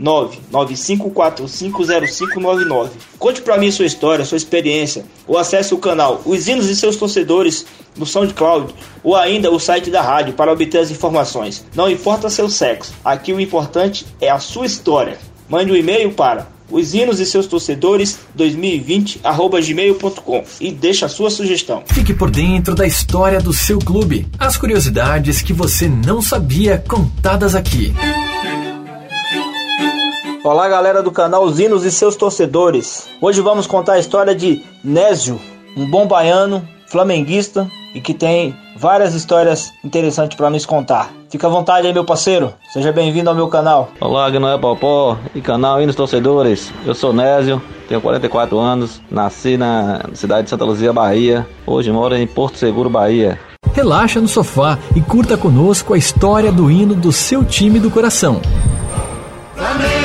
995450599. Conte para mim sua história, sua experiência, ou acesse o canal Os Hinos e seus torcedores no SoundCloud ou ainda o site da rádio para obter as informações. Não importa seu sexo, aqui o importante é a sua história. Mande um e-mail para os hinos e seus torcedores 2020 gmail.com e deixa a sua sugestão. Fique por dentro da história do seu clube. As curiosidades que você não sabia contadas aqui. Olá, galera do canal Os Hinos e seus torcedores. Hoje vamos contar a história de Nésio, um bom baiano, flamenguista e que tem várias histórias interessantes para nos contar. Fica à vontade aí, meu parceiro. Seja bem-vindo ao meu canal. Olá, Gnoé Popó e canal Hinos Torcedores. Eu sou Nésio, tenho 44 anos, nasci na cidade de Santa Luzia, Bahia. Hoje moro em Porto Seguro, Bahia. Relaxa no sofá e curta conosco a história do hino do seu time do coração. Flamengo,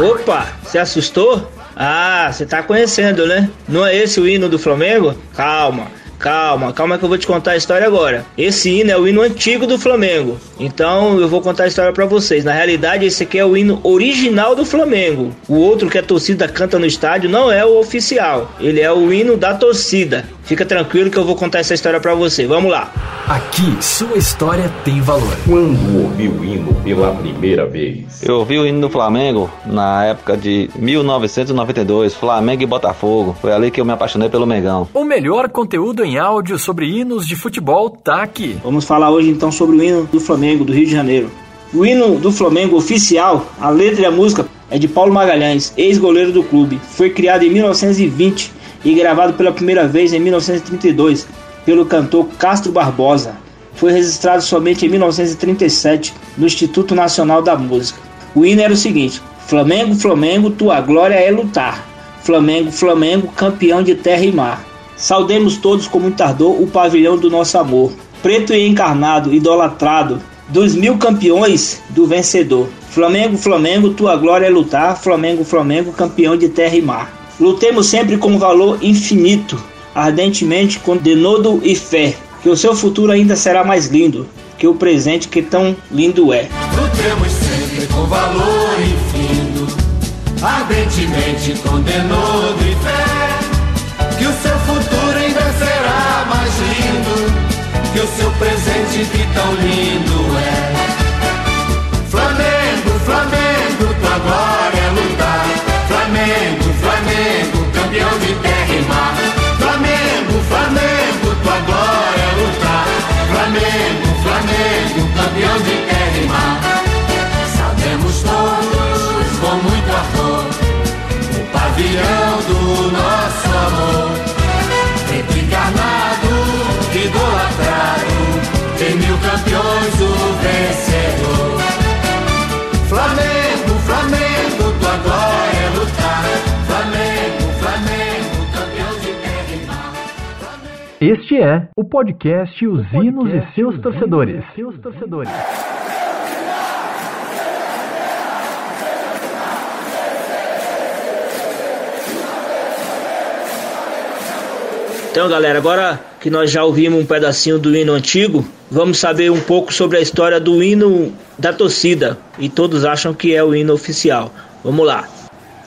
Opa, se assustou? Ah, você tá conhecendo, né? Não é esse o hino do Flamengo? Calma. Calma, calma que eu vou te contar a história agora. Esse hino é o hino antigo do Flamengo. Então eu vou contar a história para vocês. Na realidade, esse aqui é o hino original do Flamengo. O outro que a torcida canta no estádio não é o oficial. Ele é o hino da torcida. Fica tranquilo que eu vou contar essa história para você. Vamos lá. Aqui, sua história tem valor. Quando ouviu o hino pela primeira vez? Eu ouvi o hino do Flamengo na época de 1992, Flamengo e Botafogo. Foi ali que eu me apaixonei pelo Mengão. O melhor conteúdo em áudio sobre hinos de futebol tá aqui. Vamos falar hoje então sobre o hino do Flamengo do Rio de Janeiro. O hino do Flamengo oficial, a letra e a música é de Paulo Magalhães, ex-goleiro do clube. Foi criado em 1920 e gravado pela primeira vez em 1932 pelo cantor Castro Barbosa. Foi registrado somente em 1937 no Instituto Nacional da Música. O hino era o seguinte: Flamengo, Flamengo, tua glória é lutar. Flamengo, Flamengo, campeão de terra e mar. Saudemos todos com muito ardor o pavilhão do nosso amor. Preto e encarnado, idolatrado, dos mil campeões do vencedor. Flamengo, Flamengo, tua glória é lutar. Flamengo, Flamengo, campeão de terra e mar. Lutemos sempre com valor infinito, ardentemente com denodo e fé, que o seu futuro ainda será mais lindo que o presente que tão lindo é. Lutemos sempre com valor infinito, ardentemente com denodo e fé, que o seu futuro ainda será mais lindo que o seu presente que tão lindo é. Flamengo, Flamengo, tua glória campeão de terra e mar. Flamengo, Flamengo, tua glória é lutar. Flamengo, Flamengo, campeão de terra e mar. Sabemos todos com muito ardor o pavilhão Este é o podcast Os Hinos e seus torcedores. Seus torcedores. Então, galera, agora que nós já ouvimos um pedacinho do hino antigo, vamos saber um pouco sobre a história do hino da torcida. E todos acham que é o hino oficial. Vamos lá.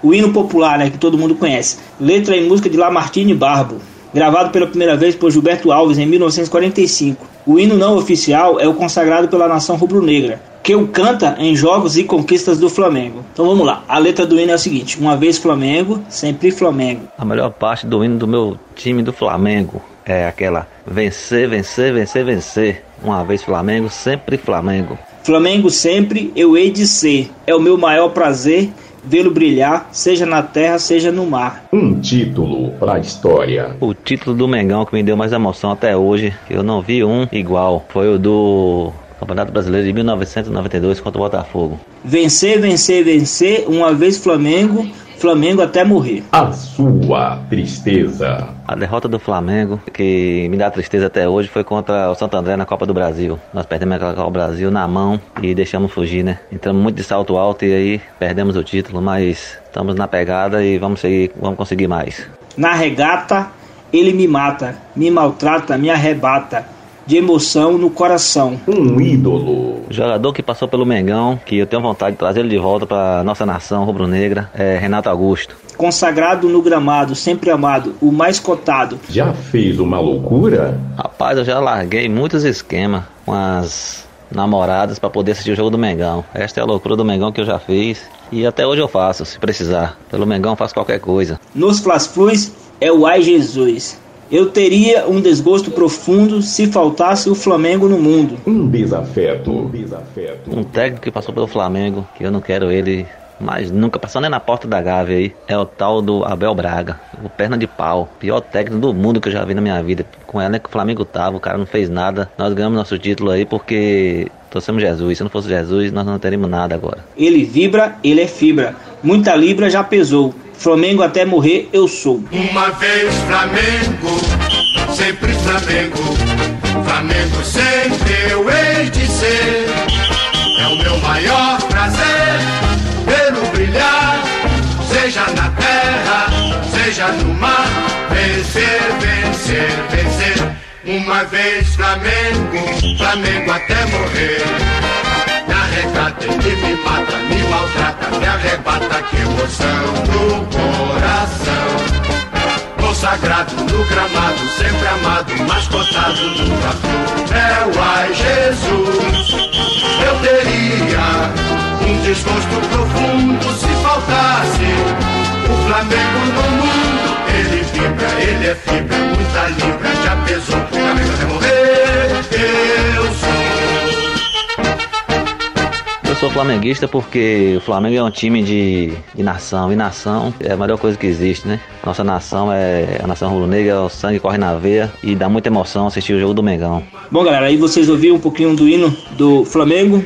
O hino popular, né, que todo mundo conhece. Letra e música de Lamartine Barbo. Gravado pela primeira vez por Gilberto Alves em 1945. O hino não oficial é o consagrado pela nação rubro-negra, que o canta em jogos e conquistas do Flamengo. Então vamos lá, a letra do hino é a seguinte: Uma vez Flamengo, sempre Flamengo. A melhor parte do hino do meu time do Flamengo é aquela vencer, vencer, vencer, vencer. Uma vez Flamengo, sempre Flamengo. Flamengo sempre eu hei de ser. É o meu maior prazer vê-lo brilhar, seja na terra, seja no mar. Um título para a história. O título do Mengão que me deu mais emoção até hoje, que eu não vi um igual, foi o do Campeonato Brasileiro de 1992 contra o Botafogo. Vencer, vencer, vencer, uma vez Flamengo, Flamengo até morrer. A sua tristeza. A derrota do Flamengo, que me dá tristeza até hoje, foi contra o Santo André na Copa do Brasil. Nós perdemos aquela Copa do Brasil na mão e deixamos fugir, né? Entramos muito de salto alto e aí perdemos o título, mas estamos na pegada e vamos seguir, vamos conseguir mais. Na regata, ele me mata, me maltrata, me arrebata de emoção no coração. Um ídolo. Jogador que passou pelo Mengão, que eu tenho vontade de trazer ele de volta para nossa nação rubro-negra, é Renato Augusto. Consagrado no gramado, sempre amado, o mais cotado. Já fez uma loucura? Rapaz, eu já larguei muitos esquemas com as namoradas para poder assistir o jogo do Mengão. Esta é a loucura do Mengão que eu já fiz e até hoje eu faço, se precisar. Pelo Mengão eu faço qualquer coisa. Nos Flas-Flus é o Ai Jesus. Eu teria um desgosto profundo se faltasse o Flamengo no mundo. Um desafeto. Um desafeto. Um técnico que passou pelo Flamengo, que eu não quero ele mas nunca passou nem na porta da Gávea aí. É o tal do Abel Braga, o perna de pau, pior técnico do mundo que eu já vi na minha vida. Com ela que o Flamengo tava, o cara não fez nada. Nós ganhamos nosso título aí porque trouxemos Jesus. Se não fosse Jesus, nós não teríamos nada agora. Ele vibra, ele é fibra. Muita libra já pesou. Flamengo até morrer eu sou. Uma vez Flamengo, sempre Flamengo. Flamengo sempre eu hei de ser. É o meu maior prazer vê-lo brilhar, seja na terra, seja no mar. Vencer, vencer, vencer. Uma vez Flamengo, Flamengo até morrer. Me arrecata, ele me mata, me maltrata, Consagrado no gramado, sempre amado, mas cotado no vapor. É o ai Jesus, eu teria um desgosto profundo se faltasse o Flamengo no mundo. Ele vibra, ele é fibra, muita libra, sou flamenguista porque o Flamengo é um time de, de nação, e nação é a melhor coisa que existe, né? Nossa nação é a nação rubro-negra, o sangue corre na veia e dá muita emoção assistir o jogo do Mengão. Bom, galera, aí vocês ouviram um pouquinho do hino do Flamengo.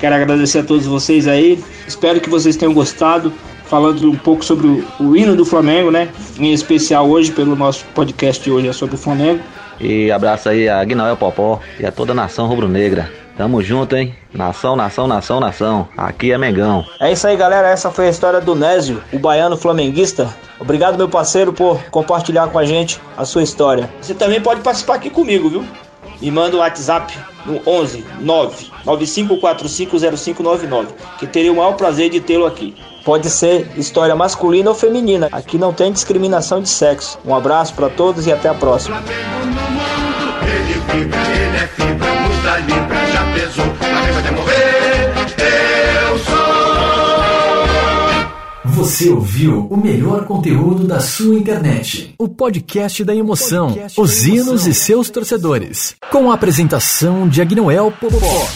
Quero agradecer a todos vocês aí. Espero que vocês tenham gostado. Falando um pouco sobre o, o hino do Flamengo, né? Em especial hoje, pelo nosso podcast de hoje é sobre o Flamengo. E abraço aí a Guinael Popó e a toda a nação rubro-negra. Tamo junto, hein? Nação, nação, nação, nação. Aqui é Mengão. É isso aí, galera. Essa foi a história do Nésio, o baiano flamenguista. Obrigado, meu parceiro, por compartilhar com a gente a sua história. Você também pode participar aqui comigo, viu? Me manda um WhatsApp no 11 9 95450599, que teria o maior prazer de tê-lo aqui. Pode ser história masculina ou feminina. Aqui não tem discriminação de sexo. Um abraço para todos e até a próxima. Você ouviu o melhor conteúdo da sua internet. O podcast da emoção, os hinos e seus torcedores. Com a apresentação de Agnoel Popó.